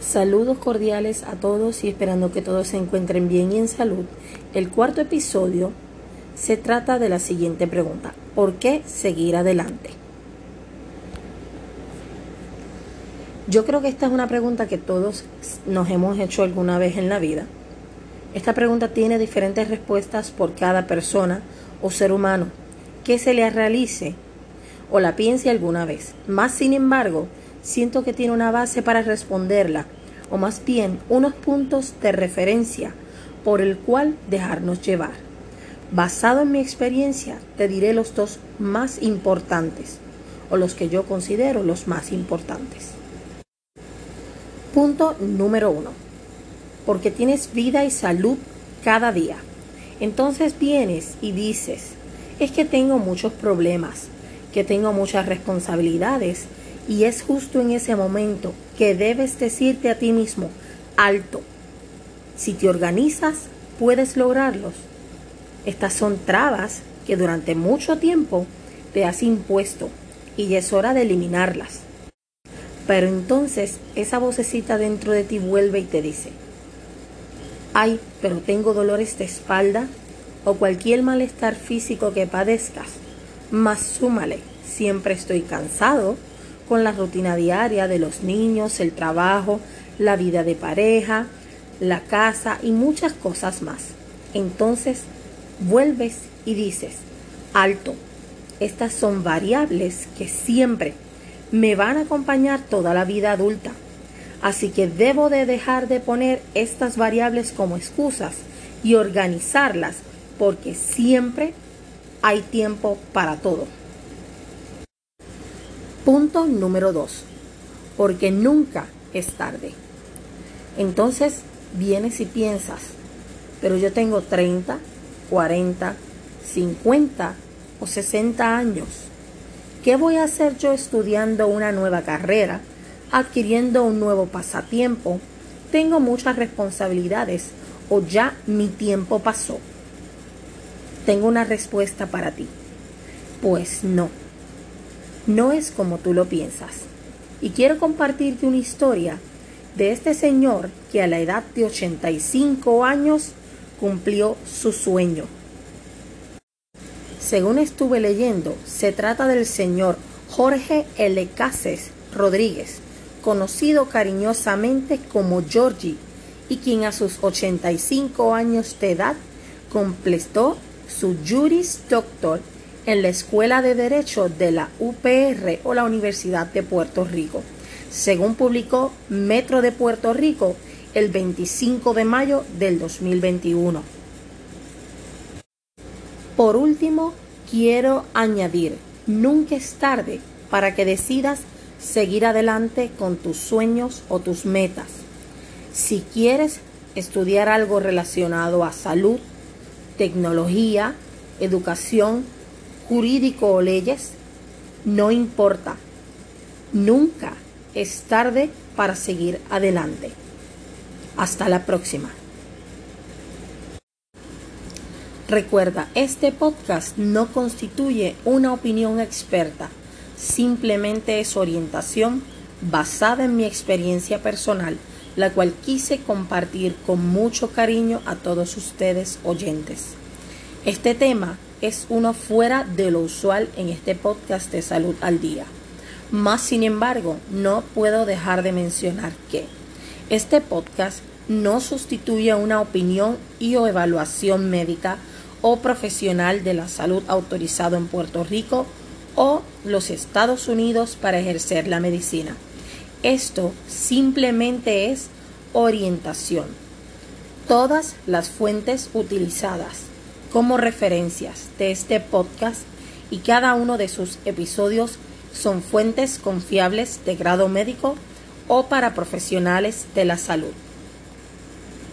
Saludos cordiales a todos y esperando que todos se encuentren bien y en salud. El cuarto episodio se trata de la siguiente pregunta. ¿Por qué seguir adelante? Yo creo que esta es una pregunta que todos nos hemos hecho alguna vez en la vida. Esta pregunta tiene diferentes respuestas por cada persona o ser humano que se le realice o la piense alguna vez. Más sin embargo, siento que tiene una base para responderla, o más bien unos puntos de referencia por el cual dejarnos llevar. Basado en mi experiencia, te diré los dos más importantes, o los que yo considero los más importantes. Punto número uno. Porque tienes vida y salud cada día. Entonces vienes y dices, es que tengo muchos problemas, que tengo muchas responsabilidades y es justo en ese momento que debes decirte a ti mismo, alto. Si te organizas, puedes lograrlos. Estas son trabas que durante mucho tiempo te has impuesto y es hora de eliminarlas. Pero entonces esa vocecita dentro de ti vuelve y te dice, ay, pero tengo dolores de espalda o cualquier malestar físico que padezcas, más súmale, siempre estoy cansado, con la rutina diaria de los niños, el trabajo, la vida de pareja, la casa y muchas cosas más. Entonces vuelves y dices, alto, estas son variables que siempre me van a acompañar toda la vida adulta. Así que debo de dejar de poner estas variables como excusas y organizarlas porque siempre hay tiempo para todo. Punto número 2. Porque nunca es tarde. Entonces vienes y piensas, pero yo tengo 30, 40, 50 o 60 años. ¿Qué voy a hacer yo estudiando una nueva carrera, adquiriendo un nuevo pasatiempo? Tengo muchas responsabilidades o ya mi tiempo pasó. Tengo una respuesta para ti. Pues no no es como tú lo piensas. Y quiero compartirte una historia de este señor que a la edad de 85 años cumplió su sueño. Según estuve leyendo, se trata del señor Jorge L. Cases Rodríguez, conocido cariñosamente como Georgie, y quien a sus 85 años de edad completó su Juris Doctor en la Escuela de Derecho de la UPR o la Universidad de Puerto Rico, según publicó Metro de Puerto Rico el 25 de mayo del 2021. Por último, quiero añadir, nunca es tarde para que decidas seguir adelante con tus sueños o tus metas. Si quieres estudiar algo relacionado a salud, tecnología, educación, jurídico o leyes, no importa. Nunca es tarde para seguir adelante. Hasta la próxima. Recuerda, este podcast no constituye una opinión experta, simplemente es orientación basada en mi experiencia personal, la cual quise compartir con mucho cariño a todos ustedes oyentes. Este tema es uno fuera de lo usual en este podcast de salud al día. Más sin embargo, no puedo dejar de mencionar que este podcast no sustituye una opinión y o evaluación médica o profesional de la salud autorizado en Puerto Rico o los Estados Unidos para ejercer la medicina. Esto simplemente es orientación. Todas las fuentes utilizadas como referencias de este podcast y cada uno de sus episodios son fuentes confiables de grado médico o para profesionales de la salud.